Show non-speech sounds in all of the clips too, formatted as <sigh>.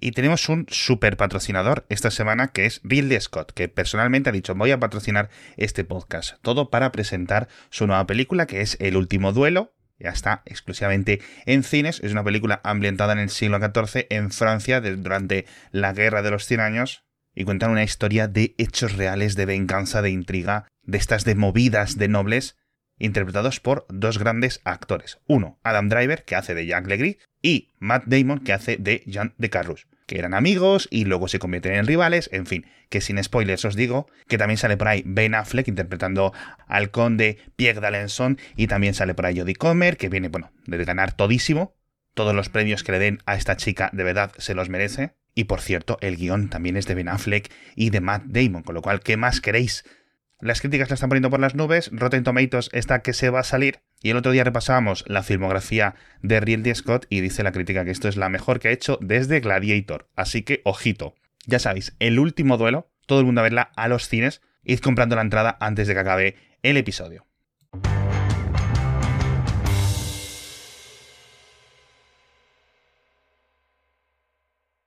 Y tenemos un super patrocinador esta semana que es Ridley Scott, que personalmente ha dicho voy a patrocinar este podcast. Todo para presentar su nueva película que es El último duelo. Ya está exclusivamente en cines. Es una película ambientada en el siglo XIV en Francia durante la Guerra de los Cien Años. Y cuentan una historia de hechos reales, de venganza, de intriga, de estas de movidas de nobles interpretados por dos grandes actores. Uno, Adam Driver, que hace de Jack Legree, y Matt Damon, que hace de Jean de Carrus, que eran amigos y luego se convierten en rivales, en fin, que sin spoilers os digo, que también sale por ahí Ben Affleck interpretando al conde Pierre d'Alençon y también sale por ahí Jodie Comer, que viene, bueno, de ganar todísimo, todos los premios que le den a esta chica de verdad se los merece. Y por cierto, el guion también es de Ben Affleck y de Matt Damon, con lo cual, ¿qué más queréis las críticas la están poniendo por las nubes, Rotten Tomatoes está que se va a salir, y el otro día repasábamos la filmografía de Ridley Scott y dice la crítica que esto es la mejor que ha hecho desde Gladiator. Así que, ojito. Ya sabéis, el último duelo, todo el mundo a verla a los cines, id comprando la entrada antes de que acabe el episodio.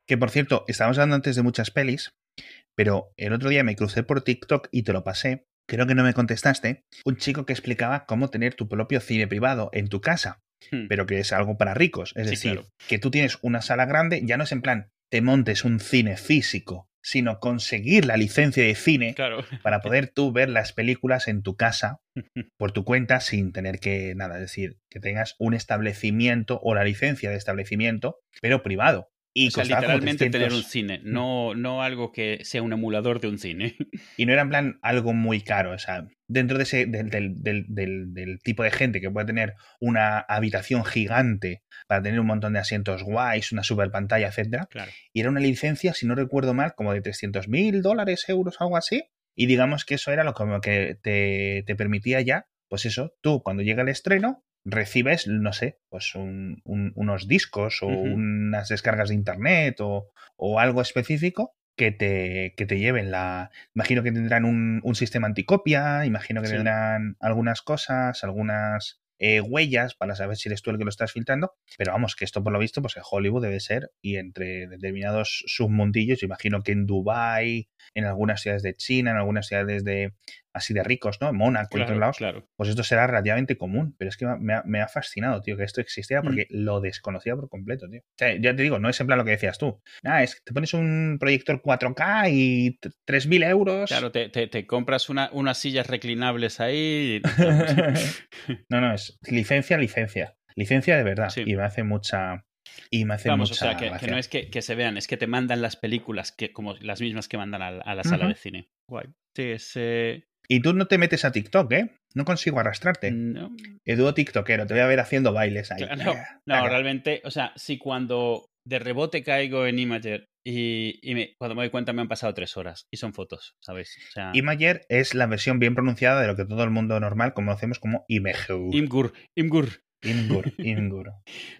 Que por cierto, estábamos hablando antes de muchas pelis, pero el otro día me crucé por TikTok y te lo pasé. Creo que no me contestaste. Un chico que explicaba cómo tener tu propio cine privado en tu casa, hmm. pero que es algo para ricos. Es decir, que tú tienes una sala grande, ya no es en plan te montes un cine físico, sino conseguir la licencia de cine para <laughs> poder tú ver las películas en tu casa <laughs> por tu cuenta sin tener que nada, es decir, que tengas un establecimiento o la licencia de establecimiento, pero privado. Y o sea, literalmente tener un cine, no, no algo que sea un emulador de un cine. <laughs> Y no era en plan algo muy caro, o sea, dentro de ese, del, del, del, tipo de gente que puede tener una habitación gigante para tener un montón de asientos guays, una super pantalla, etc. Y era una licencia, si no recuerdo mal, como de 300 mil dólares, euros, algo así. Y digamos que eso era lo que te, te permitía ya, pues eso, tú cuando llega el estreno, recibes, no sé, pues unos discos o unas descargas de internet o, o, algo específico que te, que te lleven la... Imagino que tendrán un, un sistema anticopia, imagino que tendrán algunas cosas, algunas eh, huellas para saber si eres tú el que lo estás filtrando, pero vamos, que esto por lo visto, pues en Hollywood debe ser y entre determinados submundillos, imagino que en Dubai, en algunas ciudades de China, en algunas ciudades de así de ricos, ¿no? Mónaco y otros lados, pues esto será relativamente común. Pero es que me ha, fascinado, tío, que esto existiera mm. porque lo desconocía por completo, tío. O sea, ya te digo, no es en plan lo que decías tú. Ah, es que te pones un proyector 4K y 3.000 euros. Claro, te, te, compras una, unas sillas reclinables ahí. <laughs> no, no, es licencia, licencia. Licencia de verdad. Y me hace mucha, y me hace Vamos, o sea, que, no es que, se vean, es que te mandan las películas que, como las mismas que mandan a, la sala de cine. Guay. Sí, es, y tú no te metes a TikTok, ¿eh? No consigo arrastrarte. No. Edu TikTokero, te voy a ver haciendo bailes ahí. no, realmente, o sea, si cuando de rebote caigo en Imager y, cuando me doy cuenta me han pasado tres horas y son fotos, ¿sabes? Imager es la versión bien pronunciada de lo que todo el mundo normal conocemos como Imager. Imgur, Imgur. Imgur, <laughs> Imgur.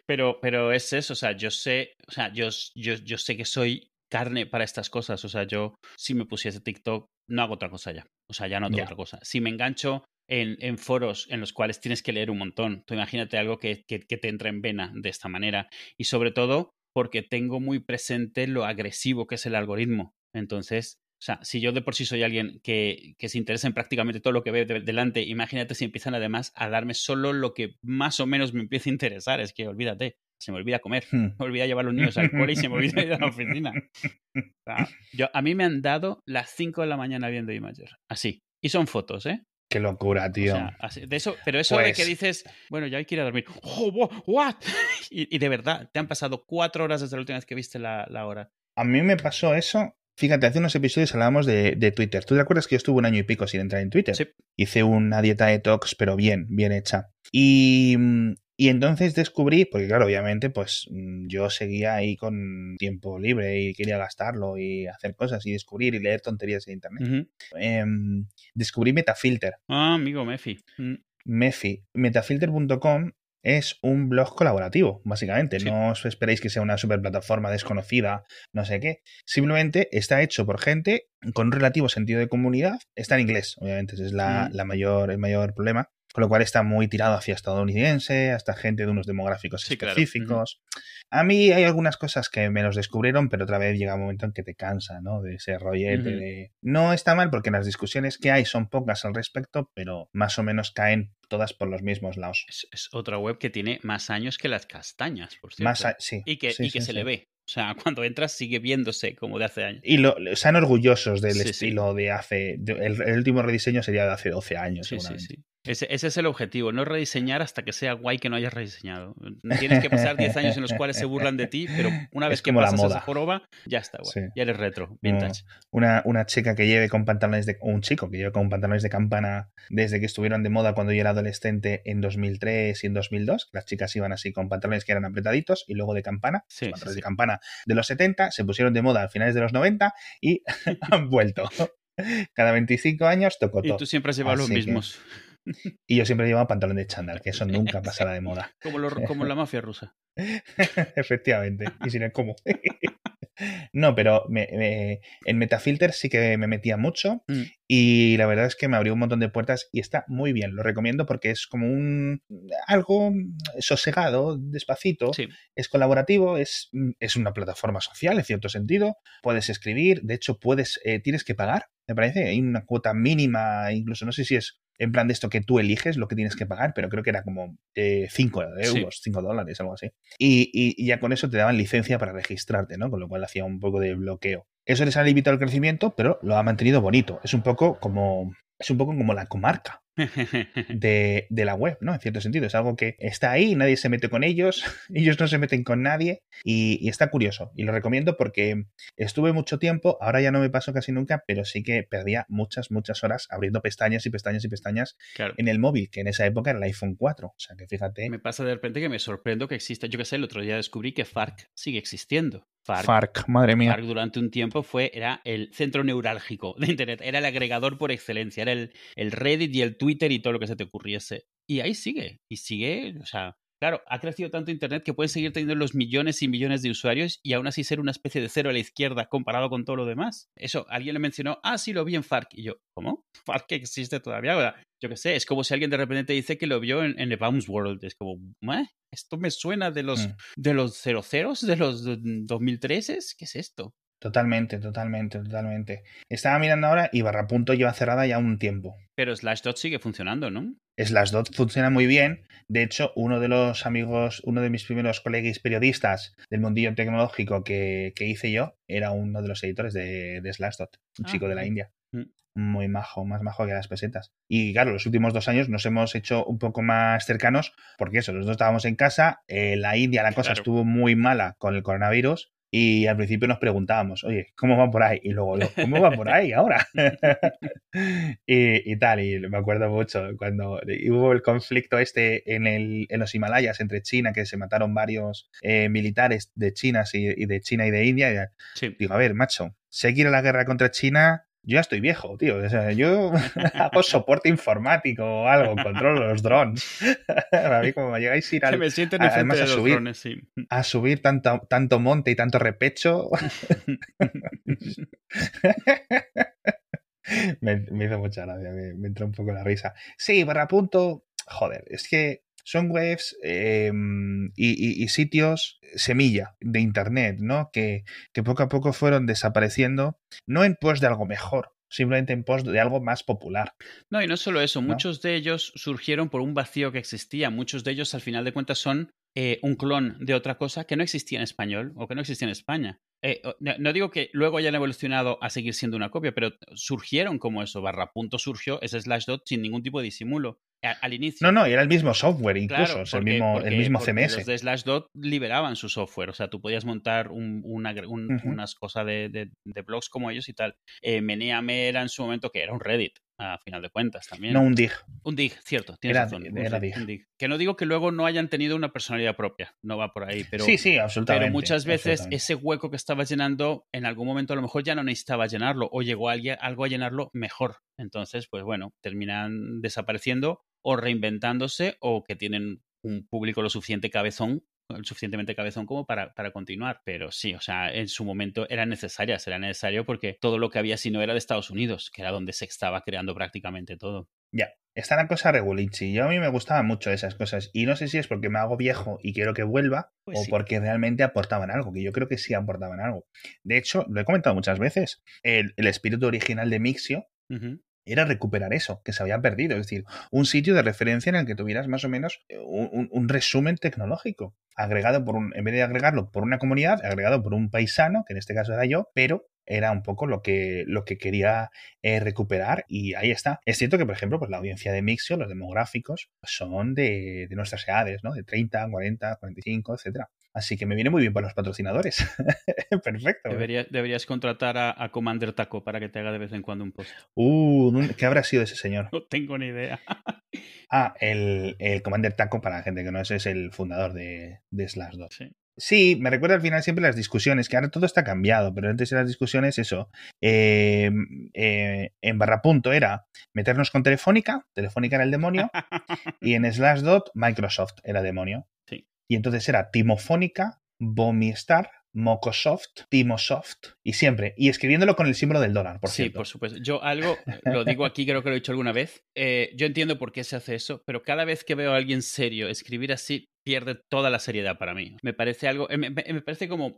pero, pero es eso, o sea, yo sé, o sea, yo, yo, yo sé que soy carne para estas cosas. O sea, yo si me pusiese TikTok, no hago otra cosa ya. O sea, ya no hago otra cosa. Si me engancho en, en, foros en los cuales tienes que leer un montón, tú imagínate algo que, que, te entra en vena de esta manera. Y sobre todo porque tengo muy presente lo agresivo que es el algoritmo. Entonces, o sea, si yo de por sí soy alguien que, que se interesa en prácticamente todo lo que ve delante, imagínate si empiezan además a darme solo lo que más o menos me empieza a interesar. Es que olvídate se me olvida comer, hmm. <laughs> me olvida llevar a los niños al cole y se me olvida ir a la oficina. <laughs> yo, a mí me han dado las 5 de la mañana viendo Imager, así. Y son fotos, ¿eh? Qué locura, tío. de eso, pero eso de que pues dices, bueno, ya hay que ir a dormir. Oh, ¿What? <laughs> Y, de verdad, te han pasado cuatro horas desde la última vez que viste la, hora. A mí me pasó eso. Fíjate, hace unos episodios hablábamos de, de, Twitter. ¿Tú te acuerdas que yo estuve un año y pico sin entrar en Twitter? Sí. Hice una dieta de talks, pero bien, bien hecha. Y, mm, y entonces descubrí, porque claro, obviamente, pues mm, yo seguía ahí con tiempo libre y quería gastarlo y hacer cosas y descubrir y leer tonterías en internet. Em, descubrí Metafilter. Ah, amigo Mefi. Mm. Mefi. Metafilter.com es un blog colaborativo, básicamente. No os esperéis que sea una super plataforma desconocida, no sé qué. Simplemente está hecho por gente con un relativo sentido de comunidad. Está en inglés, obviamente, ese es la, mm. la mayor, el mayor problema con lo cual está muy tirado hacia estadounidense, hasta gente de unos demográficos específicos. A mí hay algunas cosas que me los descubrieron, pero otra vez llega un momento en que te cansa, ¿no? De ese rollete de... No está mal porque las discusiones que hay son pocas al respecto, pero más o menos caen todas por los mismos lados. Es, otra web que tiene más años que las castañas, por cierto. Más sí, y que, y que se le ve. O sea, <laughs> cuando entras sigue viéndose como de hace años. Y lo, están orgullosos del estilo de hace... el, el, último rediseño sería de hace 12 años, seguramente. Ese, ese, es el objetivo, no rediseñar hasta que sea guay que no hayas rediseñado. Tienes que pasar 10 años en los cuales se burlan de ti, pero una vez que pasas esa joroba, ya está guay. Ya eres retro, vintage. Una, una chica que lleve con pantalones de... un chico que lleve con pantalones de campana desde que estuvieron de moda cuando yo era adolescente en 2003 y en 2002. Las chicas iban así con pantalones que eran apretaditos y luego de campana. pantalones de campana de los 70 se pusieron de moda a finales de los 90 y <laughs> han vuelto. <laughs> Cada 25 años tocó todo. Y tú siempre has llevado los mismos. Y yo siempre llevaba pantalón de chándal, que eso nunca <laughs> pasará de moda. Como, como la mafia rusa. <laughs> Efectivamente. Y sin el cómo. <laughs> No, pero en Metafilter sí que me metía mucho mm. y la verdad es que me abrió un montón de puertas y está muy bien. Lo recomiendo porque es como un algo sosegado, despacito. Es colaborativo, es, es una plataforma social en cierto sentido. Puedes escribir, de hecho puedes, eh, tienes que pagar. Me parece, hay una cuota mínima, incluso no sé si es en plan de esto que tú eliges lo que tienes que pagar, pero creo que era como 5 eh, euros, 5 dólares, algo así. Y, ya con eso te daban licencia para registrarte, ¿no? Con lo cual hacía un poco de bloqueo. Eso les ha limitado el crecimiento, pero lo ha mantenido bonito. Es un poco como es un poco como la comarca <laughs> de, la web, ¿no? En cierto sentido. Es algo que está ahí, nadie se mete con ellos, <laughs> ellos no se meten con nadie y, está curioso. Y lo recomiendo porque estuve mucho tiempo, ahora ya no me paso casi nunca, pero sí que perdía muchas, muchas horas abriendo pestañas y pestañas y pestañas en el móvil, que en esa época era el iPhone 4. O sea, que fíjate. Me pasa de repente que me sorprendo que exista. Yo que sé, el otro día descubrí que FARC sigue existiendo. FARC, madre mía. FARC durante un tiempo fue, era el centro neurálgico de Internet, era el agregador por excelencia, era el, el Reddit y el Twitter y todo lo que se te ocurriese. Y ahí sigue, y sigue, o sea, Claro, ha crecido tanto Internet que puede seguir teniendo los millones y millones de usuarios y aún así ser una especie de cero a la izquierda comparado con todo lo demás. Eso, alguien le mencionó, ah, sí, lo vi en FARC. Y yo, ¿cómo? <laughs> ¿FARC existe todavía? Yo qué sé, es como si alguien de repente te dice que lo vio en, The Bounce World. Es como, ¿eh? Esto me suena de los, mm. de los 00, de los 2013. ¿Qué es esto? Totalmente, totalmente, totalmente. Estaba mirando ahora y Barrapunto lleva cerrada ya un tiempo. Pero Slashdot sigue funcionando, ¿no? Slashdot funciona muy bien. De hecho, uno de los amigos, uno de mis primeros colegas periodistas del mundillo tecnológico que, hice yo, era uno de los editores de, de Slashdot, un chico de la ah, India. Mm. Muy majo, más majo que las pesetas. Y claro, los últimos dos años nos hemos hecho un poco más cercanos, porque eso, los dos estábamos en casa, eh, la India la cosa estuvo muy mala con el coronavirus, y al principio nos preguntábamos, oye, ¿cómo va por ahí? Y luego, ¿cómo va por ahí ahora? <laughs> y, tal, y me acuerdo mucho cuando hubo el conflicto este en, el, en los Himalayas entre China, que se mataron varios eh, militares de China y, de China y de India. Digo, a ver, macho, seguir a la guerra contra China yo ya estoy viejo, tío. O sea, yo <laughs> hago soporte informático o algo, controlo los drones. <laughs> a mí, como me llegáis a ir <laughs> al, me a, además, a subir, drones, sí. a subir tanto, tanto monte y tanto repecho. me, hizo mucha gracia, me, me, entró un poco la risa. Sí, barra punto. Joder, es que son webs em, y, sitios semilla de Internet, ¿no? Que, que poco a poco fueron desapareciendo, no en pos de algo mejor, simplemente en pos de algo más popular. No, y no solo eso, muchos de ellos surgieron por un vacío que existía, muchos de ellos al final de cuentas son eh, un clon de otra cosa que no existía en español o que no existía en España. Eh, no, digo que luego hayan evolucionado a seguir siendo una copia, pero surgieron como eso, barra punto surgió ese slash dot sin ningún tipo de disimulo al inicio. No, no, era el mismo software incluso, el mismo, el mismo CMS. Los de Slashdot liberaban su software, o sea, tú podías montar unas cosas de, blogs como ellos y tal. Eh, Meneame era en su momento que era un Reddit, a final de cuentas también. No un dig. Un dig, cierto, tienes razón. Era dig. Que no digo que luego no hayan tenido una personalidad propia, no va por ahí, pero... Sí, sí, absolutamente. Pero muchas veces ese hueco que estabas llenando, en algún momento a lo mejor ya no necesitaba llenarlo o llegó alguien, algo a llenarlo mejor. Entonces, pues bueno, terminan desapareciendo o reinventándose o que tienen un público lo suficiente cabezón suficientemente cabezón como para, para continuar. Pero sí, o sea, en su momento eran necesarias, era necesario porque todo lo que había si no era de Estados Unidos, que era donde se estaba creando prácticamente todo. Ya, está la cosa regulichi. Yo a mí me gustaban mucho esas cosas. Y no sé si es porque me hago viejo y quiero que vuelva Pues o sí. porque realmente aportaban algo, que yo creo que sí aportaban algo. De hecho, lo he comentado muchas veces. El, el espíritu original de Mixio. Era recuperar eso, que se había perdido. Es decir, un sitio de referencia en el que tuvieras más o menos eh, un, resumen tecnológico. Agregado por un, en vez de agregarlo por una comunidad, agregado por un paisano, que en este caso era yo, pero era un poco lo que, lo que quería eh, recuperar y ahí está. Es cierto que, por ejemplo, pues la audiencia de Mixio, los demográficos, son de, de nuestras edades, ¿no? De 30, 40, 45, etcétera. Así que me viene muy bien para los patrocinadores. <laughs> Perfecto. Debería- deberías contratar a, a Commander Taco para que te haga de vez en cuando un post. Uh, ¿qué habrá sido ese señor? No tengo ni idea. <laughs> Ah, el, el Commander Taco, para la gente que no es, es el fundador de, de Slash 2. Sí. Sí, me recuerda al final siempre las discusiones, que ahora todo está cambiado, pero antes eran las discusiones, eso. eh, eh, en barra punto era meternos con Telefónica, Telefónica era el demonio, <laughs> y en Slash Dot Microsoft era demonio. Sí. Y entonces era Timofónica, Bomistar, Mocosoft, Timosoft, y siempre, y escribiéndolo con el símbolo del dólar, por sí, cierto. por supuesto. Yo algo, lo digo aquí, creo que lo he dicho alguna vez. eh, yo entiendo por qué se hace eso, pero cada vez que veo a alguien serio escribir así, pierde toda la seriedad para mí. Me parece algo, eh, me, me- me parece como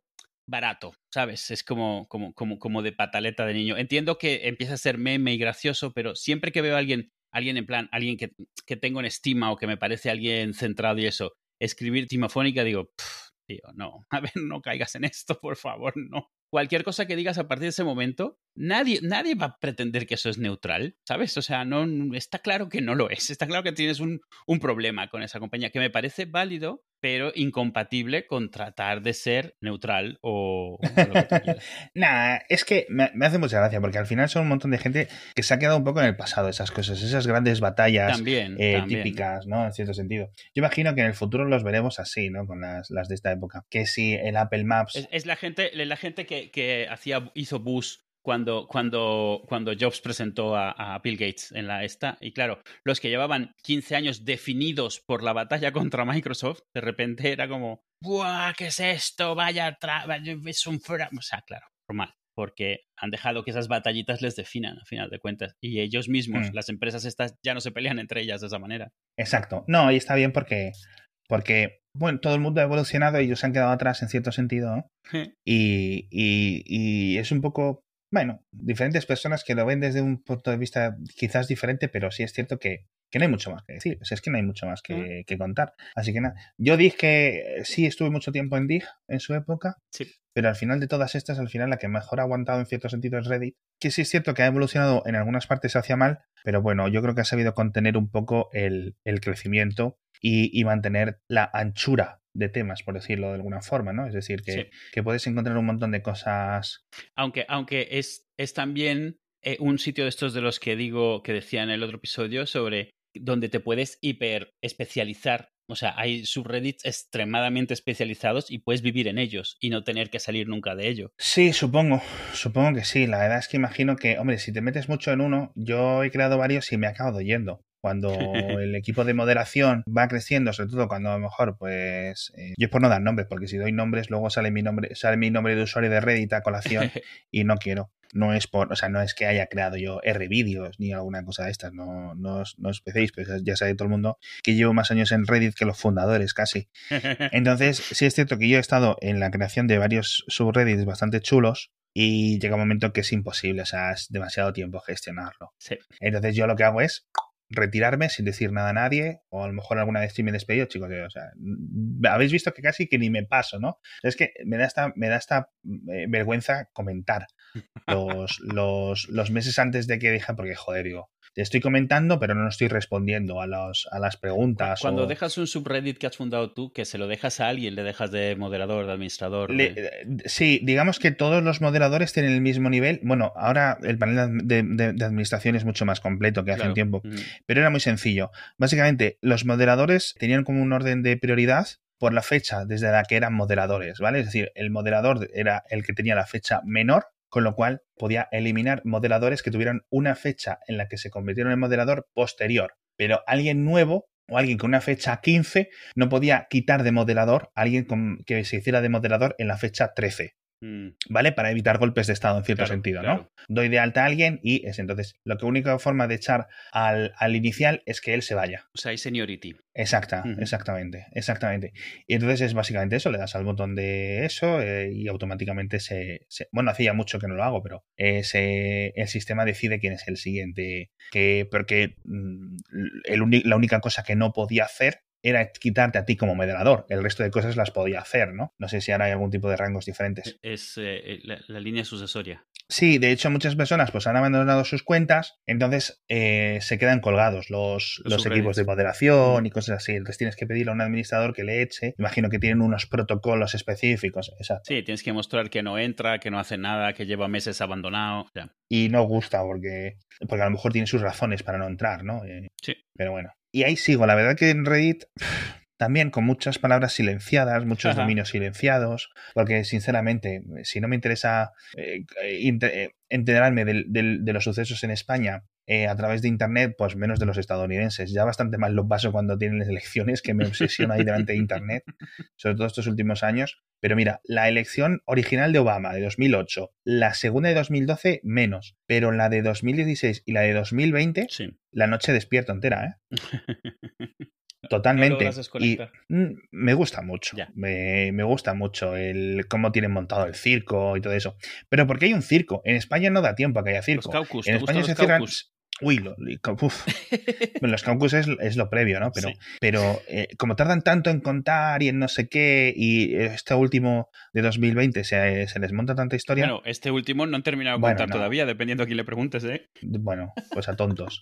barato, ¿sabes? Es como, como, como, como de pataleta de niño. Entiendo que empieza a ser meme y gracioso, pero siempre que veo a alguien, alguien en plan, alguien que, que tengo en estima o que me parece alguien centrado y eso, escribir timofónica, digo, "Pff, tío, no, <laughs> a ver, no caigas en esto, por favor, no. Cualquier cosa que digas a partir de ese momento, nadie, nadie va a pretender que eso es neutral, ¿sabes? O sea, no, está claro que no lo es. <laughs> Está claro que tienes un, un problema con esa compañía, que me parece válido, pero incompatible con tratar de ser neutral o. <laughs> Nah, es que me, me hace mucha gracia porque al final son un montón de gente que se ha quedado un poco en el pasado esas cosas, esas grandes batallas También, eh, también. típicas, ¿no? En cierto sentido. Yo imagino que en el futuro los veremos así, ¿no? Con las, las de esta época. Que si el Apple Maps... Es, es la gente, la gente que, que hacía, hizo bus cuando, cuando, cuando Jobs presentó a, a Bill Gates en la esta. Y claro, los que llevaban 15 años definidos por la batalla <laughs> contra Microsoft, de repente era como, ¡buah! ¿Qué es esto? Vaya, es un fra-". O sea, claro, normal. Porque han dejado que esas batallitas les definan, a final de cuentas. Y ellos mismos, Mm. las empresas estas, ya no se pelean entre ellas de esa manera. Exacto. No, y está bien porque, porque, bueno, todo el mundo ha evolucionado y ellos se han quedado atrás en cierto sentido, ¿no? <laughs> Y, y, y es un poco, bueno, diferentes personas que lo ven desde un punto de vista quizás diferente, pero sí es cierto que, que no hay mucho más que decir. O sea, es que no hay mucho más que, que contar. Así que nada, yo dije que sí estuve mucho tiempo en Dig en su época, Sí. pero al final de todas estas, al final la que mejor ha aguantado en cierto sentido es Reddit, que sí es cierto que ha evolucionado en algunas partes hacia mal, pero bueno, yo creo que ha sabido contener un poco el, el crecimiento y, y mantener la anchura de temas, por decirlo de alguna forma, ¿no? Es decir, que, Sí. que puedes encontrar un montón de cosas. Aunque, aunque es, es también eh, un sitio de estos de los que digo, que decía en el otro episodio, sobre donde te puedes hiper especializar. O sea, hay subreddits extremadamente especializados y puedes vivir en ellos y no tener que salir nunca de ello. Sí, supongo, supongo que sí. La verdad es que imagino que, hombre, si te metes mucho en uno, yo he creado varios y me acabo yendo. Cuando <laughs> el equipo de moderación va creciendo, sobre todo cuando a lo mejor, pues, eh, yo es por no dar nombres, porque si doy nombres, luego sale mi nombre, sale mi nombre de usuario de Reddit a colación <laughs> y no quiero. No es por, o sea, no es que haya creado yo R vídeos ni alguna cosa de estas, no, no, os, no os empecéis, pues ya sabe todo el mundo que llevo más años en Reddit que los fundadores casi. <laughs> Entonces, sí es cierto que yo he estado en la creación de varios subreddits bastante chulos y llega un momento que es imposible, o sea, es demasiado tiempo gestionarlo. Sí. Entonces yo lo que hago es retirarme sin decir nada a nadie o a lo mejor alguna vez sí me he despedido, chicos, o sea, mm, habéis visto que casi que ni me paso, ¿no? Es que me da esta, me da esta eh, vergüenza comentar <laughs> los, los, los meses antes de que dije, porque joder, digo, te estoy comentando, pero no estoy respondiendo a, los, a las preguntas. Cuando o- dejas un subreddit que has fundado tú, que se lo dejas a alguien, le dejas de moderador, de administrador. Le- de- eh, sí, digamos que todos los moderadores tienen el mismo nivel. Bueno, ahora el panel de, de- de administración es mucho más completo que hace un tiempo, Mm. pero era muy sencillo. Básicamente, los moderadores tenían como un orden de prioridad por la fecha desde la que eran moderadores, ¿vale? Es decir, el moderador era el que tenía la fecha menor, con lo cual podía eliminar moderadores que tuvieran una fecha en la que se convirtieron en moderador posterior. Pero alguien nuevo o alguien con una fecha 15 no podía quitar de moderador a alguien con, que se hiciera de moderador en la fecha 13. Mm. ¿Vale? Para evitar golpes de Estado en cierto sentido, ¿no? Doy de alta a alguien y es entonces, la única forma de echar al, al, inicial es que él se vaya. O sea, hay seniority. Exacta, exactamente, exactamente. Y entonces es básicamente eso, le das al botón de eso eh, y automáticamente se, Bueno, hacía mucho que no lo hago, pero el sistema decide quién es el siguiente. Que, porque mm, el, la única cosa que no podía hacer era quitarte a ti como moderador. El resto de cosas las podía hacer, ¿no? No sé si ahora hay algún tipo de rangos diferentes. Es eh, la, línea sucesoria. Sí, de hecho muchas personas pues han abandonado sus cuentas, entonces eh, se quedan colgados los, los, equipos de moderación y cosas así. Entonces tienes que pedirle a un administrador que le eche. Imagino que tienen unos protocolos específicos. Exacto. Sí, tienes que mostrar que no entra, que no hace nada, que lleva meses abandonado. Y no gusta porque, porque a lo mejor tiene sus razones para no entrar, ¿no? Eh, sí. Pero bueno. Y ahí sigo. La verdad que en Reddit también con muchas palabras silenciadas, muchos dominios silenciados, porque sinceramente, si no me interesa eh, eh, enterarme de los sucesos en España eh, a través de Internet, pues menos de los estadounidenses. Ya bastante mal lo paso cuando tienen elecciones, que me obsesiona ahí delante de Internet, sobre todo estos últimos años. Pero mira, la elección original de Obama de 2008, la segunda de 2012 menos, pero la de 2016 y la de 2020, la noche despierto entera, ¿eh? <laughs> Totalmente. y mm, me gusta mucho. Me, gusta mucho el cómo tienen montado el circo y todo eso. Pero porque hay un circo. En España no da tiempo a que haya circo. en España se cierran. Uy, lo, <laughs> los caucus es, lo previo, ¿no? Pero, pero eh, como tardan tanto en contar y en no sé qué, y este último de 2020 se, se les monta tanta historia. Bueno, este último no han terminado de contar todavía, dependiendo a quién le preguntes, ¿eh? Bueno, pues a tontos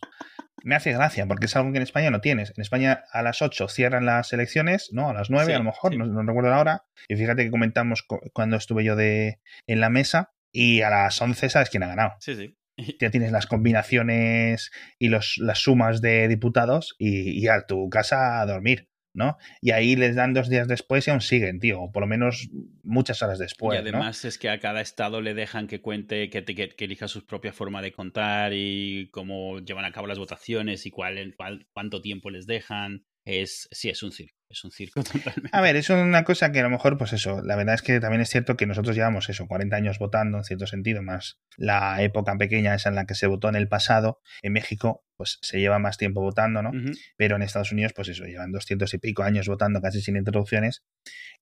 me hace gracia, porque es algo que en España no tienes. En España a las 8 cierran las elecciones, ¿no? A las 9 a lo mejor, no, recuerdo la hora. Y fíjate que comentamos cuando estuve yo de, en la mesa y a las 11 sabes quién ha ganado. Sí, sí. <laughs> Ya tienes las combinaciones y los, las sumas de diputados y, y a tu casa a dormir. ¿no? Y ahí les dan dos días después y aún siguen, tío, o por lo menos muchas horas después. Y además es que a cada estado le dejan que cuente, que, que, elija su propia forma de contar y cómo llevan a cabo las votaciones y cuál, cuál, cuánto tiempo les dejan. Es, sí, es un circo es un circo <laughs> totalmente. A ver, es una cosa que a lo mejor, pues eso, la verdad es que también es cierto que nosotros llevamos eso, 40 años votando en cierto sentido, más la época pequeña esa en la que se votó en el pasado. En México, pues se lleva más tiempo votando, ¿no? Pero en Estados Unidos, pues eso, llevan 200 y pico años votando casi sin interrupciones.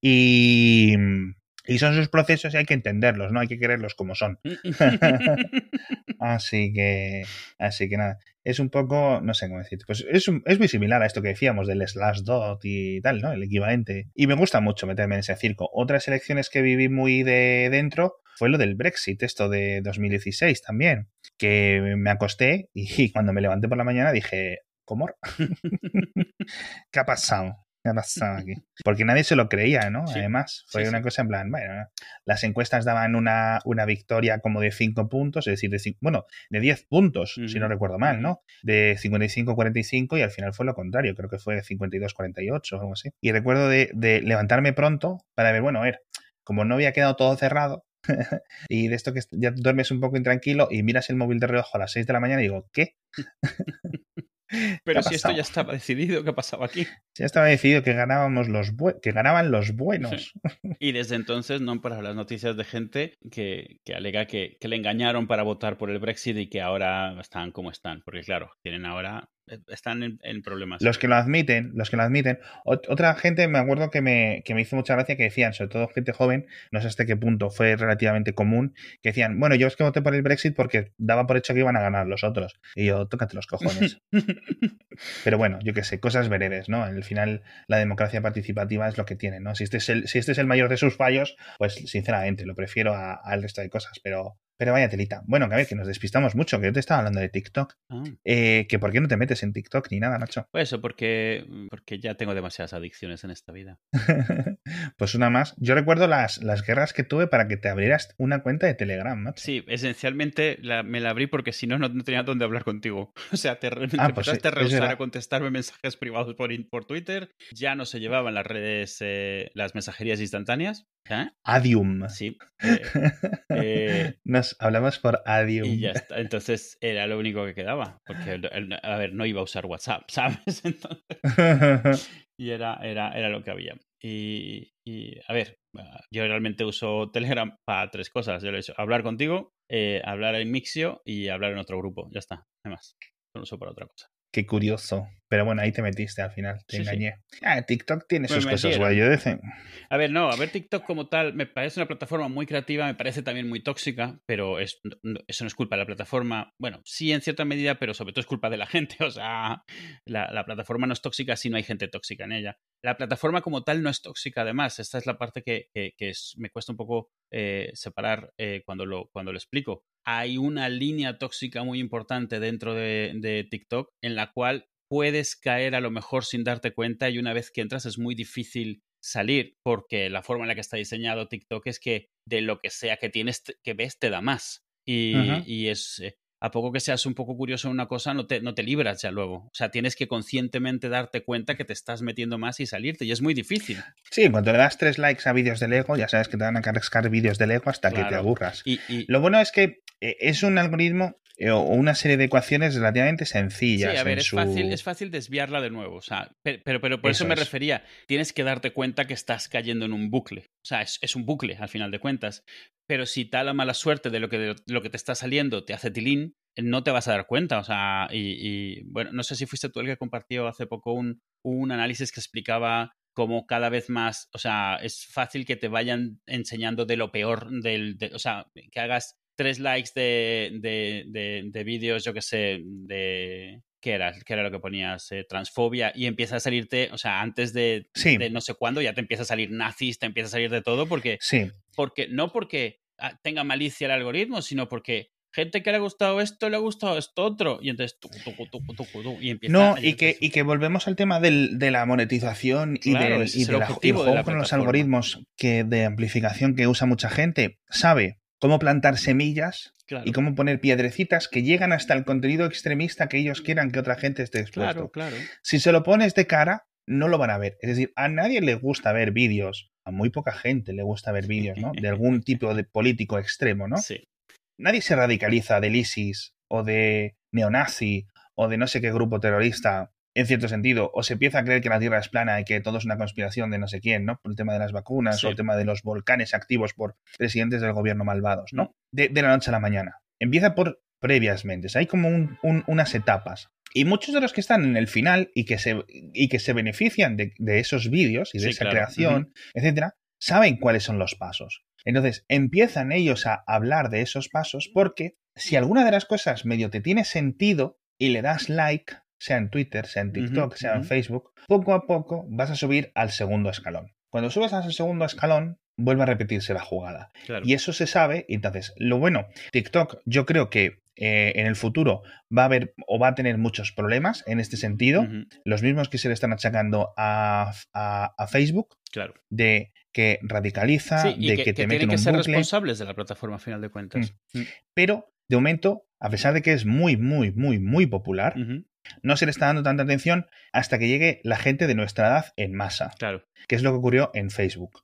Y, y son sus procesos y hay que entenderlos, no hay que quererlos como son. <laughs> <laughs> así que, así que nada, es un poco, no sé cómo decir, pues es, es muy similar a esto que decíamos del slash dot y tal, ¿no? El equivalente. Y me gusta mucho meterme en ese circo. Otras elecciones que viví muy de dentro fue lo del Brexit, esto de 2016 también, que me acosté y <laughs> cuando me levanté por la mañana dije, ¿cómo? <laughs> ¿Qué ha pasado? ¿Qué ha pasado aquí? Porque nadie se lo creía, ¿no? Además, fue una cosa en plan, bueno, las encuestas daban una, una victoria como de 5 puntos, es decir, de bueno, de 10 puntos, si no recuerdo mal, ¿no? De 55-45 y al final fue lo contrario, creo que fue de 52-48 o algo así. Y recuerdo de, de levantarme pronto para ver, bueno, a ver, como no había quedado todo cerrado, <laughs> y de esto que ya duermes un poco intranquilo y miras el móvil de reojo a las 6 de la mañana y digo, ¿qué? Pero si esto ya estaba decidido, ¿qué pasaba aquí? Ya estaba decidido que ganábamos los que ganaban los buenos. Y desde entonces no para las noticias de gente que, que alega que, que, le engañaron para votar por el Brexit y que ahora están como están. Porque claro, tienen ahora están en, problemas. Los que lo admiten, los que lo admiten. otra gente, me acuerdo que me, que me hizo mucha gracia que decían, sobre todo gente joven, no sé hasta qué punto fue relativamente común, que decían, bueno, yo es que voté por el Brexit porque daba por hecho que iban a ganar los otros. Y yo, tócate los cojones. <laughs> Pero bueno, yo qué sé, cosas veredes, ¿no? Al final, la democracia participativa es lo que tiene, ¿no? Si este es el, si este es el mayor de sus fallos, pues sinceramente lo prefiero al resto de cosas, pero pero vaya telita. Bueno, que a ver, que nos despistamos mucho, que yo te estaba hablando de TikTok. Ah. Eh, que por qué no te metes en TikTok ni nada, Nacho. Pues eso, porque, porque ya tengo demasiadas adicciones en esta vida. <laughs> pues una más. Yo recuerdo las, las guerras que tuve para que te abrieras una cuenta de Telegram, Nacho. Sí, esencialmente me la abrí porque si no, no tenía dónde hablar contigo. <laughs> O sea, te, ah, pues empezaste a rehusar a contestarme mensajes privados por, por Twitter. Ya no se llevaban las redes, eh, las mensajerías instantáneas. ¿Eh? Adium. Sí. Eh, <laughs> Nos hablamos por Adium. Y ya está. Entonces era lo único que quedaba. Porque, a ver, no iba a usar WhatsApp, <laughs> ¿sabes? Entonces, <laughs> y era, era, era lo que había. Y, y, a ver, yo realmente uso Telegram para tres cosas. Yo lo he hecho hablar contigo, hablar en Mixio y hablar en otro grupo. Ya está, además. No lo uso para otra cosa. Qué curioso. Pero bueno, ahí te metiste al final, te engañé. Ah, TikTok tiene sus cosas guay. Yo decía... A ver, no, a ver, TikTok como tal me parece una plataforma muy creativa, me parece también muy tóxica, pero es, eso no es culpa de la plataforma. Bueno, sí en cierta medida, pero sobre todo es culpa de la <laughs> gente. O sea, la, plataforma no es tóxica si no hay gente tóxica en ella. La plataforma como tal no es tóxica, además. Esta es la parte que, me cuesta un poco eh, separar eh, cuando, lo, cuando lo explico hay una línea tóxica muy importante dentro de, TikTok en la cual puedes caer a lo mejor sin darte cuenta y una vez que entras es muy difícil salir porque la forma en la que está diseñado TikTok es que de lo que sea que tienes que ves te da más. Y, y es eh, a poco que seas un poco curioso en una cosa, no te, no te libras ya luego. O sea, tienes que conscientemente darte cuenta que te estás metiendo más y salirte, y es muy difícil. Sí, cuando le das tres likes a vídeos de Lego, ya sabes que te van a cargar vídeos de Lego hasta que te aburras. Y, Lo bueno es que eh, es un algoritmo o una serie de ecuaciones relativamente sencillas. Sí, a ver, es, fácil, es fácil desviarla de nuevo. O sea, pero, pero, por eso, me refería. Tienes que darte cuenta que estás cayendo en un bucle. O sea, es, es un bucle al final de cuentas. Pero si tal la mala suerte de lo que, de lo que te está saliendo te hace tilín, no te vas a dar cuenta. O sea, y, bueno, no sé si fuiste tú el que compartió hace poco un, un análisis que explicaba cómo cada vez más, o sea, es fácil que te vayan enseñando de lo peor del, o sea, que hagas tres likes de, de, vídeos, yo qué sé, de... ¿Qué era? ¿Qué era lo que ponías? Eh, transfobia y empieza a salirte, o sea, antes de, de, no sé cuándo ya te empieza a salir nazis, te empieza a salir de todo porque... Sí. porque no porque ah, tenga malicia el algoritmo, sino porque gente que le ha gustado esto, le ha gustado esto otro. Y entonces, y empieza No, y que, y que volvemos al tema del, de la monetización y, del, y, de juego con los algoritmos que, de amplificación que usa mucha gente. Sabe cómo plantar semillas y cómo poner piedrecitas que llegan hasta el contenido extremista que ellos quieran que otra gente esté expuesto. Claro, claro. Si se lo pones de cara, no lo van a ver. Es decir, a nadie le gusta ver vídeos, a muy poca gente le gusta ver vídeos, ¿no? De algún <laughs> tipo de político extremo, ¿no? Sí. Nadie se radicaliza del ISIS o de neonazi o de no sé qué grupo terrorista en cierto sentido, o se empieza a creer que la Tierra es plana y que todo es una conspiración de no sé quién, ¿no? Por el tema de las vacunas o el tema de los volcanes activos por presidentes del gobierno malvados, ¿no? De, la noche a la mañana. Empieza por previamente, hay como unas etapas. Y muchos de los que están en el final y que se, y que se benefician de, esos vídeos y de esa creación, etcétera, saben cuáles son los pasos. Entonces, empiezan ellos a hablar de esos pasos porque si alguna de las cosas medio te tiene sentido y le das like, sea en Twitter, sea en TikTok, sea en Facebook, poco a poco vas a subir al segundo escalón. Cuando subes al segundo escalón, vuelve a repetirse la jugada. Y eso se sabe. Y entonces, lo bueno, TikTok, yo creo que eh, en el futuro va a haber o va a tener muchos problemas en este sentido. Los mismos que se le están achacando a, Facebook. Claro. De que radicaliza, de que, te tienen que ser responsables de la plataforma a final de cuentas. Mm. Pero, de momento, a pesar de que es muy, muy, muy, muy popular, no se le está dando tanta atención hasta que llegue la gente de nuestra edad en masa. Claro. Que es lo que ocurrió en Facebook.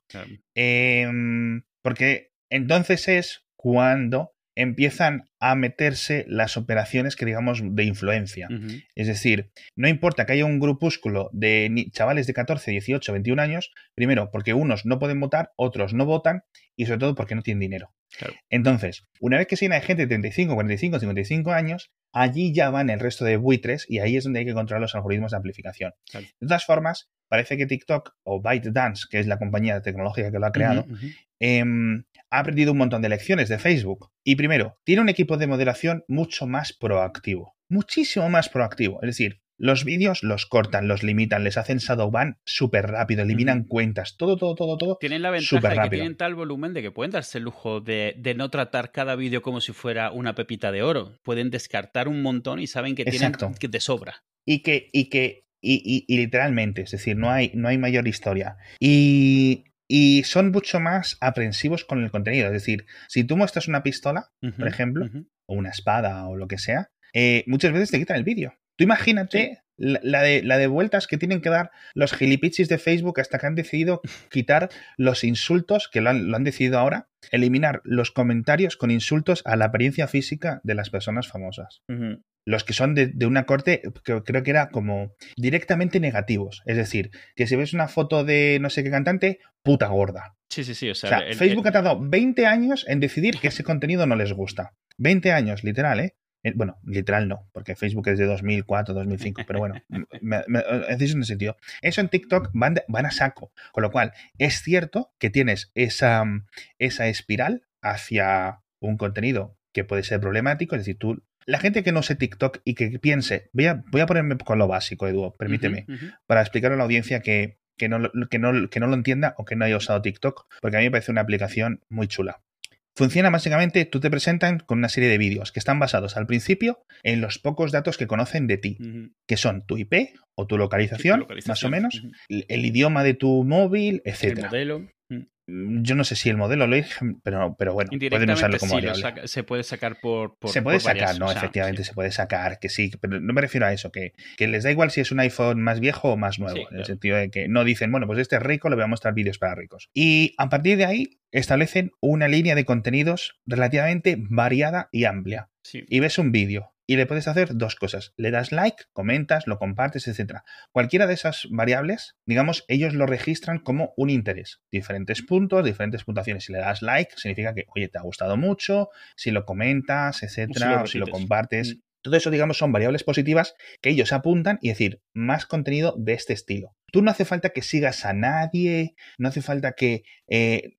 Em, porque entonces es cuando empiezan a meterse las operaciones que digamos de influencia. Es decir, no importa que haya un grupúsculo de chavales de 14, 18, 21 años, primero porque unos no pueden votar, otros no votan y sobre todo porque no tienen dinero. Entonces, una vez que se hay gente de 35, 45, 55 años, allí ya van el resto de buitres y ahí es donde hay que controlar los algoritmos de amplificación. De todas formas, parece que TikTok o ByteDance, que es la compañía tecnológica que lo ha creado, em, ha aprendido un montón de lecciones de Facebook. Y primero, tiene un equipo de moderación mucho más proactivo. Muchísimo más proactivo. Es decir, los vídeos los cortan, los limitan, les hacen shadowban súper rápido, eliminan cuentas, todo, todo, todo, todo. Tienen la ventaja de que tienen tal volumen de que pueden darse el lujo de, no tratar cada vídeo como si fuera una pepita de oro. Pueden descartar un montón y saben que tienen que te sobra. Y que, y que, y, literalmente, es decir, no hay, no hay mayor historia. Y, y son mucho más aprensivos con el contenido. Es decir, si tú muestras una pistola, por ejemplo, o una espada o lo que sea, eh, muchas veces te quitan el vídeo Tú imagínate la, de, la de vueltas que tienen que dar los gilipichis de Facebook hasta que han decidido <laughs> quitar los insultos, que lo han, decidido ahora, eliminar los comentarios con insultos a la apariencia física de las personas famosas. Los que son de, una corte, que creo que era como directamente negativos. Es decir, que si ves una foto de no sé qué cantante, puta gorda. Sí, sí, sí. O sea, Facebook ha tardado 20 años en decidir que ese contenido no les gusta. 20 años, literal, ¿eh? Eh, bueno, literal no, porque Facebook es de 2004, 2005, pero bueno, <laughs> me, me, en sentido. Eso en TikTok van, van, a saco, con lo cual es cierto que tienes esa, esa espiral hacia un contenido que puede ser problemático, es decir, tú la gente que no sé TikTok y que piense, voy a, voy a ponerme con lo básico, Edu, permíteme, para explicar a la audiencia que, que, no, que, no, que no lo entienda o que no haya usado TikTok, porque a mí me parece una aplicación muy chula. Funciona básicamente, tú te presentan con una serie de vídeos que están basados al principio en los pocos datos que conocen de ti, que son tu IP o tu localización, más o menos, el, idioma de tu móvil, etc. El modelo. Mm, yo no sé si el modelo lo eligen, pero, pero bueno, pueden usarlo como se puede sacar por. se puede sacar, no, efectivamente se puede sacar, que sí, pero no me refiero a eso, que, que, les da igual si es un iPhone más viejo o más nuevo, en el sentido de que no dicen, bueno, pues este es rico, le voy a mostrar vídeos para ricos. Y a partir de ahí establecen una línea de contenidos relativamente variada y amplia. Y ves un vídeo y le puedes hacer dos cosas. Le das like, comentas, lo compartes, etc. Cualquiera de esas variables, digamos, ellos lo registran como un interés. Diferentes puntos, diferentes puntuaciones. Si le das like, significa que, oye, te ha gustado mucho. Si lo comentas, etcétera, o si lo compartes. Mm. Todo eso, digamos, son variables positivas que ellos apuntan y decir, más contenido de este estilo. Tú no hace falta que sigas a nadie, no hace falta que... Eh,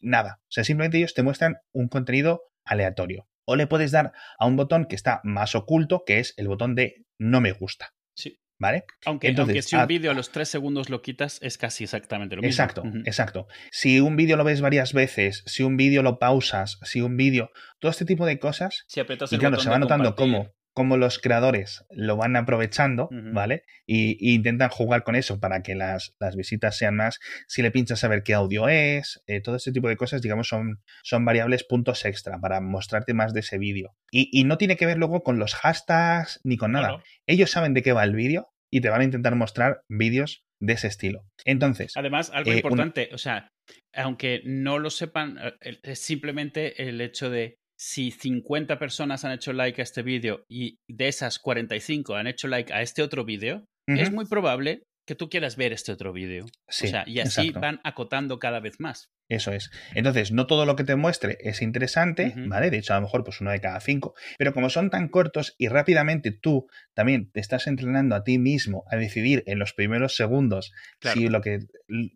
nada. O sea, simplemente ellos te muestran un contenido aleatorio o le puedes dar a un botón que está más oculto, que es el botón de no me gusta. Sí. ¿Vale? Aunque, Entonces, si un vídeo a los tres segundos lo quitas, es casi exactamente lo mismo. Exacto, exacto. Si un vídeo lo ves varias veces, si un vídeo lo pausas, si un vídeo, todo este tipo de cosas. Si aprietas y claro, se va notando cómo cómo los creadores lo van aprovechando, ¿vale? Y, intentan jugar con eso para que las, las, visitas sean más. Si le pinchas a ver qué audio es, eh, todo ese tipo de cosas, digamos, son, son variables puntos extra para mostrarte más de ese vídeo. Y, no tiene que ver luego con los hashtags ni con nada. Ellos saben de qué va el vídeo y te van a intentar mostrar vídeos de ese estilo. Entonces. Además, algo eh, importante, o sea, aunque no lo sepan, eh, es simplemente el hecho de si 50 personas han hecho like a este vídeo y de esas 45 han hecho like a este otro vídeo, es muy probable que tú quieras ver este otro vídeo. Sí, o sea, y así van acotando cada vez más. Eso es. Entonces, no todo lo que te muestre es interesante, ¿vale? De hecho, a lo mejor, pues uno de cada cinco. Pero como son tan cortos y rápidamente tú también te estás entrenando a ti mismo a decidir en los primeros segundos si lo que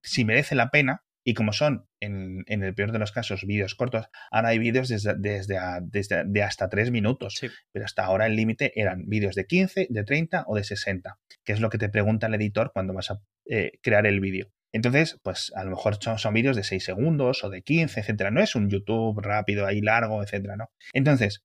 si merece la pena, y como son, en, el peor de los casos, vídeos cortos, ahora hay vídeos desde, desde, desde de hasta 3 minutos. Pero hasta ahora el límite eran vídeos de 15, de 30 o de 60, que es lo que te pregunta el editor cuando vas a eh, crear el vídeo. Entonces, pues a lo mejor son, son vídeos de 6 segundos o de 15, etcétera. No es un YouTube rápido ahí largo, etcétera, ¿no? Entonces,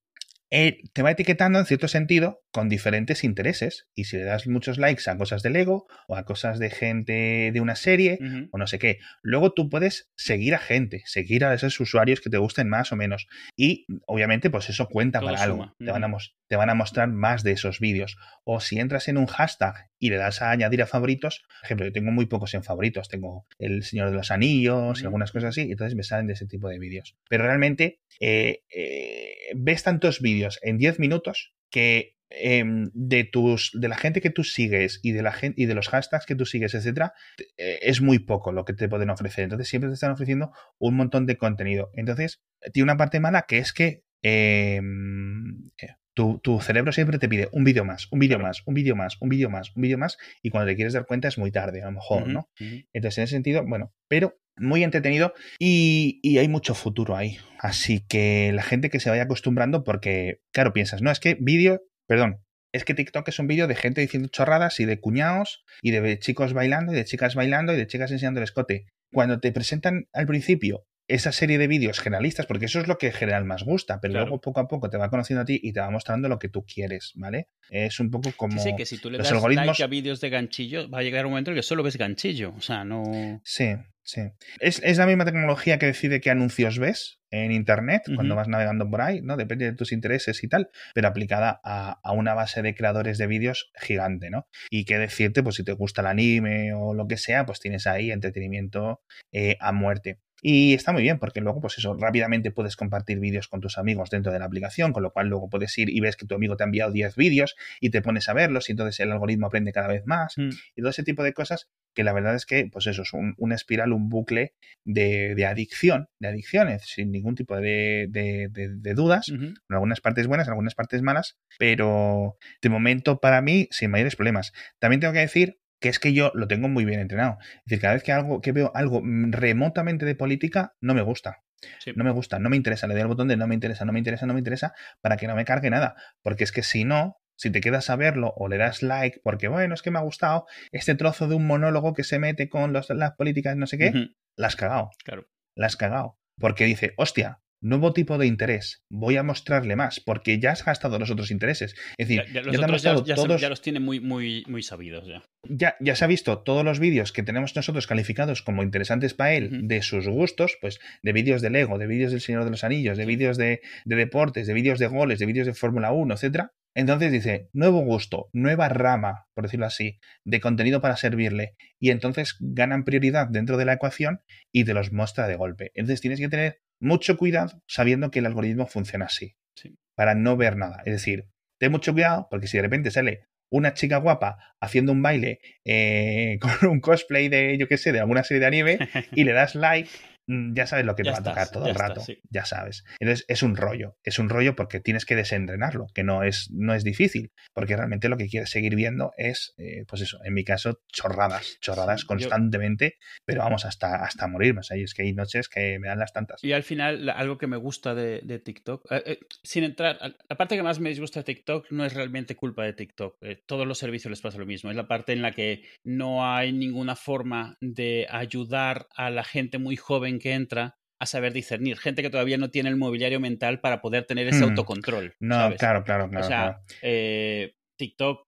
eh, te va etiquetando en cierto sentido con diferentes intereses. Y si le das muchos likes a cosas de Lego o a cosas de gente de una serie o no sé qué, luego tú puedes seguir a gente, seguir a esos usuarios que te gusten más o menos. Y obviamente, pues eso cuenta para algo. Te, van a, te van a mostrar más de esos vídeos. O si entras en un hashtag y le das a añadir a favoritos, por ejemplo, yo tengo muy pocos en favoritos. Tengo El Señor de los Anillos y algunas cosas así, y entonces me salen de ese tipo de vídeos. Pero realmente eh, eh, ves tantos vídeos en 10 minutos que Em, de tus de la gente que tú sigues y de la gente y de los hashtags que tú sigues etcétera eh, es muy poco lo que te pueden ofrecer entonces siempre te están ofreciendo un montón de contenido entonces tiene una parte mala que es que em, eh, tu, cerebro siempre te pide un vídeo más, un vídeo más, un vídeo más, un vídeo más, un vídeo más, y cuando te quieres dar cuenta es muy tarde, a lo mejor, ¿no? Entonces, en ese sentido, bueno, pero muy entretenido y, y, hay mucho futuro ahí. Así que la gente que se vaya acostumbrando, porque, claro, piensas, no, es que vídeo Perdón, es que TikTok es un vídeo de gente diciendo chorradas y de cuñados y de chicos bailando y de chicas bailando y de chicas enseñando el escote. Cuando te presentan al principio esa serie de vídeos generalistas, porque eso es lo que en general más gusta, pero luego poco a poco te va conociendo a ti y te va mostrando lo que tú quieres, ¿vale? Es un poco como. Sí, que si tú le das like a vídeos de ganchillo, va a llegar un momento en que solo ves ganchillo. O sea, no. Sí, sí. Es, es la misma tecnología que decide qué anuncios ves en Internet cuando vas navegando por ahí, ¿no? Depende de tus intereses y tal, pero aplicada a, a una base de creadores de vídeos gigante, ¿no? Y qué decirte, pues si te gusta el anime o lo que sea, pues tienes ahí entretenimiento eh, a muerte. Y está muy bien porque luego, pues eso, rápidamente puedes compartir vídeos con tus amigos dentro de la aplicación, con lo cual luego puedes ir y ves que tu amigo te ha enviado 10 vídeos y te pones a verlos y entonces el algoritmo aprende cada vez más mm. y todo ese tipo de cosas que la verdad es que, pues eso, es un, una espiral, un bucle de, de, adicción, de adicciones, sin ningún tipo de, de, dudas, en algunas partes buenas, en algunas partes malas, pero de momento para mí sin mayores problemas. También tengo que decir que es que yo lo tengo muy bien entrenado. Es decir, cada vez que, algo, que veo algo remotamente de política, no me gusta. No me gusta, no me interesa. Le doy al botón de no me interesa, no me interesa, no me interesa, para que no me cargue nada. Porque es que si no, si te quedas a verlo o le das like porque, bueno, es que me ha gustado este trozo de un monólogo que se mete con los, las políticas, no sé qué, la has cagado. Claro. La has cagado. Porque dice, hostia, nuevo tipo de interés, voy a mostrarle más, porque ya has gastado los otros intereses. Es decir, ya, los ya, todos, ya los tiene muy, muy, muy sabidos ya. ya. Ya se ha visto todos los vídeos que tenemos nosotros calificados como interesantes para él, de sus gustos, pues de vídeos de Lego, de vídeos del Señor de los Anillos, de vídeos de, de, deportes, de vídeos de goles, de vídeos de Fórmula 1, etcétera. Entonces dice, nuevo gusto, nueva rama, por decirlo así, de contenido para servirle. Y entonces ganan prioridad dentro de la ecuación y te los muestra de golpe. Entonces tienes que tener mucho cuidado sabiendo que el algoritmo funciona así, para no ver nada. Es decir, ten mucho cuidado porque si de repente sale una chica guapa haciendo un baile eh, <laughs> con un cosplay de, yo qué sé, de alguna serie de anime y le das like, ya sabes lo que te va a tocar todo el rato, ya sabes. Entonces es un rollo, es un rollo porque tienes que desentrenarlo, que no es, no es difícil, porque realmente lo que quieres seguir viendo es, eh, pues eso, en mi caso, chorradas, chorradas constantemente, pero vamos, hasta, hasta morirme. O sea, es que hay noches que me dan las tantas. Y al final, algo que me gusta de, TikTok, eh, eh, sin entrar, la parte que más me disgusta de TikTok no es realmente culpa de TikTok, todos los servicios les pasa lo mismo, es la parte en la que no hay ninguna forma de ayudar a la gente muy joven que entra a saber discernir. Gente que todavía no tiene el mobiliario mental para poder tener ese mm. autocontrol. No, claro, claro, claro. O sea, eh, TikTok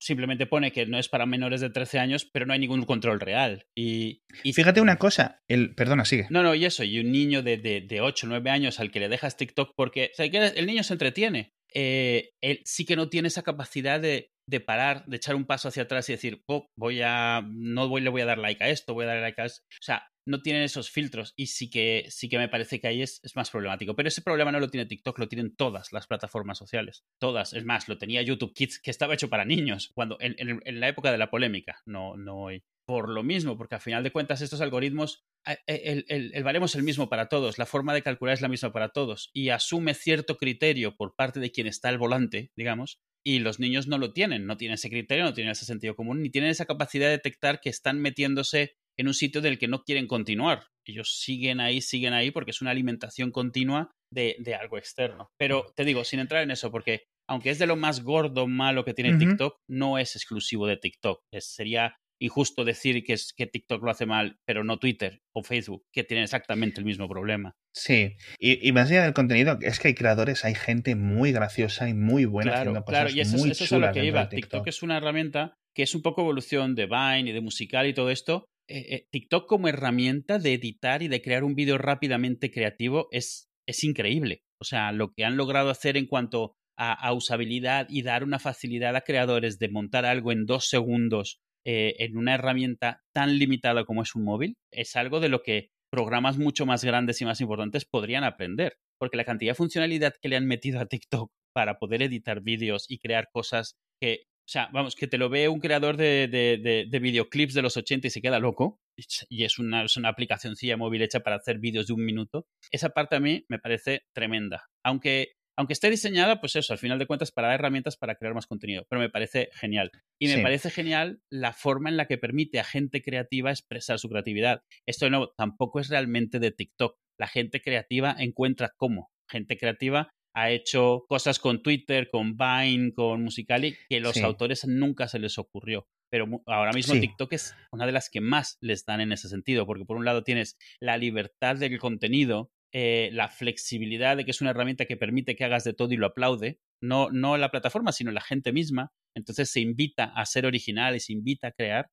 simplemente pone que no es para menores de 13 años, pero no hay ningún control real. Y, fíjate una cosa, el, perdona, sigue. No, no, y eso, y un niño de, de, de 8 o 9 años al que le dejas TikTok porque el niño se entretiene. Eh, él sí que no tiene esa capacidad de, de, parar, de echar un paso hacia atrás y decir, oh, voy a, no voy, le voy a dar like a esto, voy a dar like a esto. O sea, no tienen esos filtros y sí que, sí que me parece que ahí es, es, más problemático. Pero ese problema no lo tiene TikTok, lo tienen todas las plataformas sociales. Todas. Es más, lo tenía YouTube Kids, que estaba hecho para niños, cuando en, en, la época de la polémica, no, no hoy. Por lo mismo, porque al final de cuentas estos algoritmos, el, el, el baremo es el mismo para todos, la forma de calcular es la misma para todos y asume cierto criterio por parte de quien está al volante, digamos, y los niños no lo tienen, no tienen ese criterio, no tienen ese sentido común, ni tienen esa capacidad de detectar que están metiéndose en un sitio del que no quieren continuar. Ellos siguen ahí, siguen ahí porque es una alimentación continua de, de algo externo. Pero te digo, sin entrar en eso, porque aunque es de lo más gordo, malo que tiene TikTok, no es exclusivo de TikTok. sería injusto decir que, es, que TikTok lo hace mal, pero no Twitter o Facebook, que tienen exactamente el mismo problema. Sí, y, más allá del contenido, es que hay creadores, hay gente muy graciosa y muy buena haciendo cosas claro, y eso, eso es a lo que iba. TikTok es una herramienta que es un poco evolución de Vine y de musical y todo esto, eh, eh, TikTok como herramienta de editar y de crear un vídeo rápidamente creativo es, es increíble. O sea, lo que han logrado hacer en cuanto a, usabilidad y dar una facilidad a creadores de montar algo en dos segundos eh, en una herramienta tan limitada como es un móvil, es algo de lo que programas mucho más grandes y más importantes podrían aprender. Porque la cantidad de funcionalidad que le han metido a TikTok para poder editar vídeos y crear cosas que o sea, vamos, que te lo ve un creador de, de, videoclips de los 80 y se queda loco. Y es una, es una aplicacióncilla móvil hecha para hacer vídeos de un minuto. Esa parte a mí me parece tremenda. Aunque, aunque esté diseñada, pues eso, al final de cuentas, para dar herramientas para crear más contenido. Pero me parece genial. Y me parece genial la forma en la que permite a gente creativa expresar su creatividad. Esto de nuevo tampoco es realmente de TikTok. La gente creativa encuentra cómo. Gente creativa ha hecho cosas con Twitter, con Vine, con Musicali, que los autores nunca se les ocurrió. pero ahora mismo TikTok es una de las que más les dan en ese sentido, porque por un lado tienes la libertad del contenido, eh, la flexibilidad de que es una herramienta que permite que hagas de todo y lo aplaude, no, no la plataforma, sino la gente misma. Entonces se invita a ser original y se invita a crear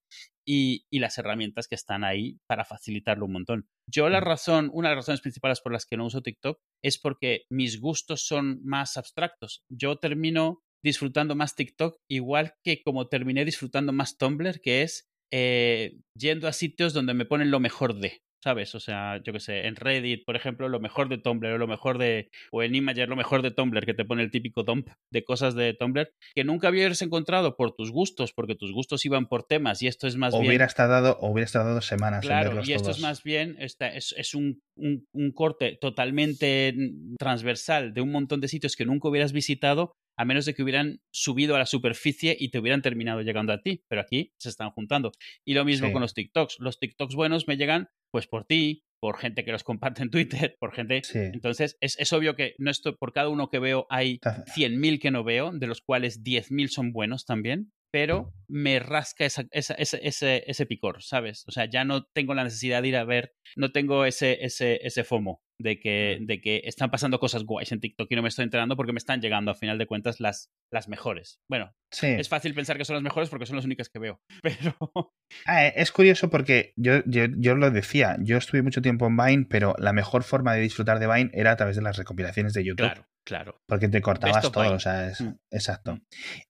y, y, las herramientas que están ahí para facilitarlo un montón. Yo la razón, una de las razones principales por las que no uso TikTok es porque mis gustos son más abstractos. Yo termino disfrutando más TikTok igual que como terminé disfrutando más Tumblr, que es eh, yendo a sitios donde me ponen lo mejor de. ¿Sabes? O sea, yo qué sé, en Reddit, por ejemplo, lo mejor de Tumblr, o lo mejor de, o en Imager, lo mejor de Tumblr, que te pone el típico dump de cosas de Tumblr, que nunca habías encontrado por tus gustos, porque tus gustos iban por temas, y esto es más bien... Hubiera estado, hubiera estado dos semanas claro, en verlos y esto todos. es más bien, esta, es, es un, un, un corte totalmente transversal de un montón de sitios que nunca hubieras visitado, a menos de que hubieran subido a la superficie y te hubieran terminado llegando a ti, pero aquí se están juntando. Y lo mismo Sí. con los TikToks. Los TikToks buenos me llegan pues por ti, por gente que los comparte en Twitter, por gente... Sí. Entonces, es, es obvio que no estoy, por cada uno que veo hay Está- 100.000 que no veo, de los cuales 10.000 son buenos también, pero me rasca esa, esa- ese, ese, ese picor, ¿sabes? O sea, ya no tengo la necesidad de ir a ver, no tengo ese, ese, ese FOMO de que, de que están pasando cosas guays en TikTok y no me estoy enterando porque me están llegando a final de cuentas las, las mejores. Bueno, Sí. es fácil pensar que son las mejores porque son las únicas que veo, <laughs> pero... Ah, eh, es curioso porque yo, yo, yo lo decía, yo estuve mucho tiempo en Vine, pero la mejor forma de disfrutar de Vine era a través de las recopilaciones de YouTube. Claro, claro. Porque te cortabas Best todo, o sea, es, Mm. exacto.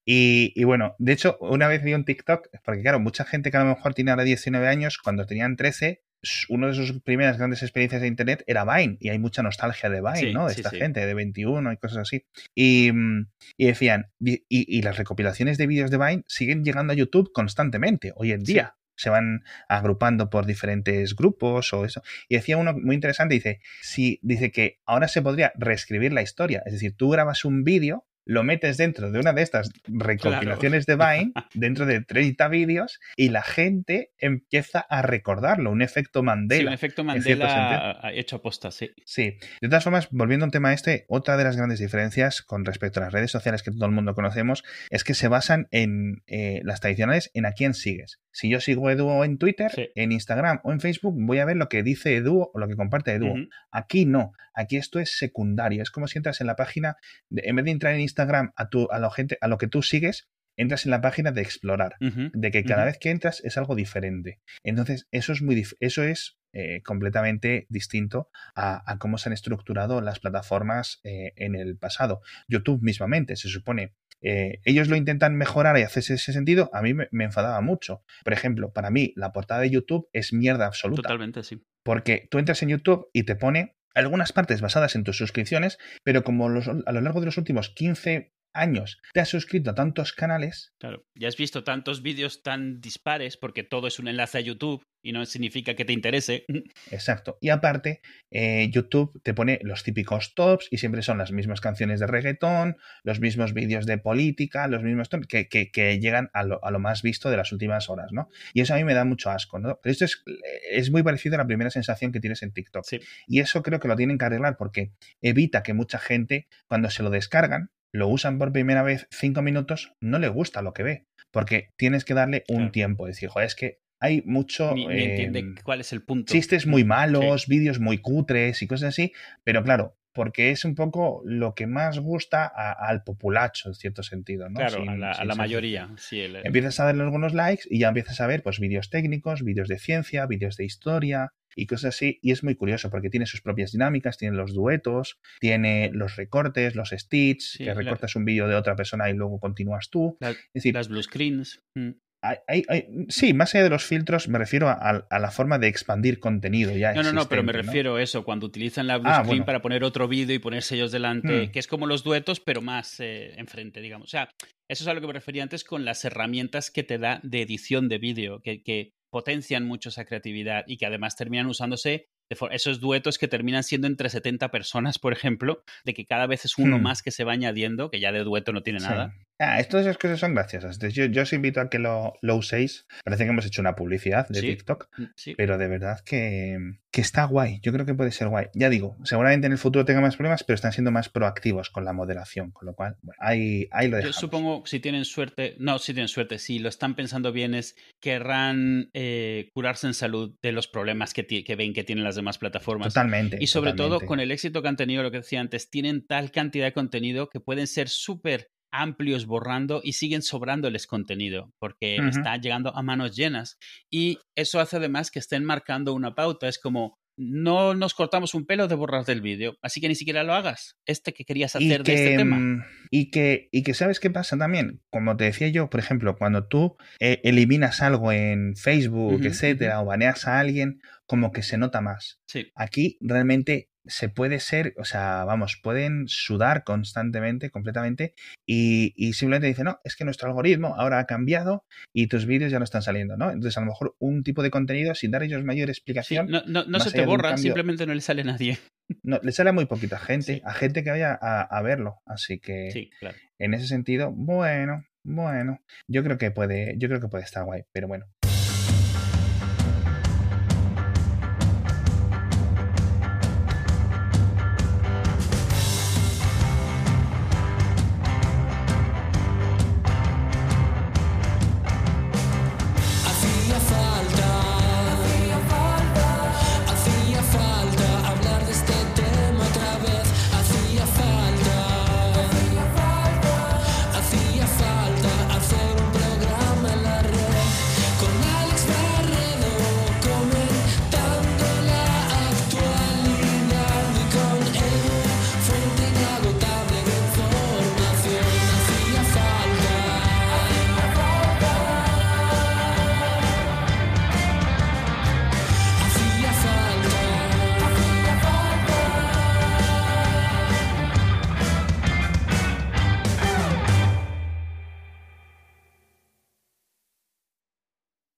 Y, y bueno, de hecho, una vez vi un TikTok, porque claro, mucha gente que a lo mejor tiene ahora 19 años, cuando tenían 13, s- una de sus primeras grandes experiencias de Internet era Vine, y hay mucha nostalgia de Vine, Sí, ¿no? De sí, esta sí. gente, de 21 y cosas así. Y, mm, y decían, y, y las recopilaciones de vídeos de Vine siguen llegando a YouTube constantemente, hoy en día. Se van agrupando por diferentes grupos o eso. Y decía uno muy interesante, dice, si, dice que ahora se podría reescribir la historia. Es decir, tú grabas un vídeo, lo metes dentro de una de estas recopilaciones de <laughs> Vine, dentro de 30 vídeos, y la gente empieza a recordarlo, un efecto Sí, Mandela. un efecto Mandela hecho aposta, sí. Sí. De todas formas, volviendo a un tema este, otra de las grandes diferencias con respecto a las redes sociales que todo el mundo conocemos es que se basan en eh, las tradicionales en a quién sigues. Si yo sigo a Edu en Twitter, Sí. en Instagram o en Facebook, voy a ver lo que dice Edu o lo que comparte Edu. Aquí no, aquí esto es secundario. Es como si entras en la página, de- en vez de entrar en Instagram a, tu, a, lo gente, a lo que tú sigues, entras en la página de explorar de que cada vez que entras es algo diferente. Entonces, eso es muy eso es eh, completamente distinto a, a cómo se han estructurado las plataformas eh, en el pasado. YouTube mismamente, se supone. eh, ellos lo intentan mejorar y hacerse ese sentido. A mí me, me enfadaba mucho. Por ejemplo, para mí, la portada de YouTube es mierda absoluta. Totalmente, sí. Porque tú entras en YouTube y te pone algunas partes basadas en tus suscripciones, pero como a lo largo de los últimos 15 años te has suscrito a tantos canales, Claro, ya has visto tantos vídeos tan dispares porque todo es un enlace a YouTube y no significa que te interese. Exacto. Y aparte, eh, YouTube te pone los típicos tops y siempre son las mismas canciones de reggaetón, los mismos vídeos de política, los mismos que- que llegan a lo, a lo más visto de las últimas horas, ¿no? Y eso a mí me da mucho asco, ¿no? Pero esto es, es muy parecido a la primera sensación que tienes en TikTok. Sí. Y eso creo que lo tienen que arreglar porque evita que mucha gente, cuando se lo descargan, lo usan por primera vez cinco minutos, no le gusta lo que ve. Porque tienes que darle un Claro. tiempo. Decir, joder, es que hay mucho. Ni, ni entiende eh, cuál es el punto. chistes muy malos, vídeos muy cutres y cosas así, pero claro, porque es un poco lo que más gusta a- al populacho, en cierto sentido, ¿no? Claro, Sin- a la, a mayoría. Sí, el- Empiezas a darle algunos likes y ya empiezas a ver pues vídeos técnicos, vídeos de ciencia, vídeos de historia y cosas así. Y es muy curioso porque tiene sus propias dinámicas, tiene los duetos, tiene los recortes, los stitch, Sí, que la- recortas un vídeo de otra persona y luego continúas tú. la- Es decir, las blue screens. mm. hay- hay- hay- sí, más allá de los filtros, me refiero a, a la forma de expandir contenido ya No, no, no, pero me refiero a eso, cuando utilizan la blue Ah, screen bueno. para poner otro vídeo y poner sellos delante, Hmm. que es como los duetos, pero más eh, enfrente, digamos. O sea, eso es a lo que me refería antes con las herramientas que te da de edición de vídeo, que, que potencian mucho esa creatividad y que además terminan usándose de for- esos duetos que terminan siendo entre 70 personas, por ejemplo, de que cada vez es uno Hmm. más que se va añadiendo, que ya de dueto no tiene Sí. nada. Ah, esas cosas son graciosas. Yo, yo os invito a que lo, lo uséis. Parece que hemos hecho una publicidad de TikTok, mm, pero de verdad que, que, está guay. Yo creo que puede ser guay. Ya digo, seguramente en el futuro tenga más problemas, pero están siendo más proactivos con la moderación, con lo cual bueno, ahí, ahí lo dejamos. Yo supongo, si tienen suerte, no, si tienen suerte, si lo están pensando bien, es querrán eh, curarse en salud de los problemas que, que, ven que tienen las demás plataformas. Totalmente. Y sobre todo con el éxito que han tenido, lo que decía antes, tienen tal cantidad de contenido que pueden ser súper amplios borrando y siguen sobrándoles contenido porque está llegando a manos llenas. Y eso hace además que estén marcando una pauta. Es como, no nos cortamos un pelo de borrar del vídeo, así que ni siquiera lo hagas. Este que querías hacer de este tema. Mm, y que, y que sabes qué pasa también, como te decía yo, por ejemplo, cuando tú eh, eliminas algo en Facebook, etcétera, o baneas a alguien, como que se nota más. Sí. Aquí realmente se puede ser, o sea, vamos, pueden sudar constantemente, completamente, y, simplemente dicen, no, es que nuestro algoritmo ahora ha cambiado y tus vídeos ya no están saliendo, ¿no? Entonces, a lo mejor un tipo de contenido, sin dar ellos mayor explicación. no, se te borra, simplemente no le sale a nadie. No, le sale a muy poquita gente, a gente que vaya a, verlo. Así que, en ese sentido, bueno, bueno, yo creo que puede, yo creo que puede estar guay, pero bueno.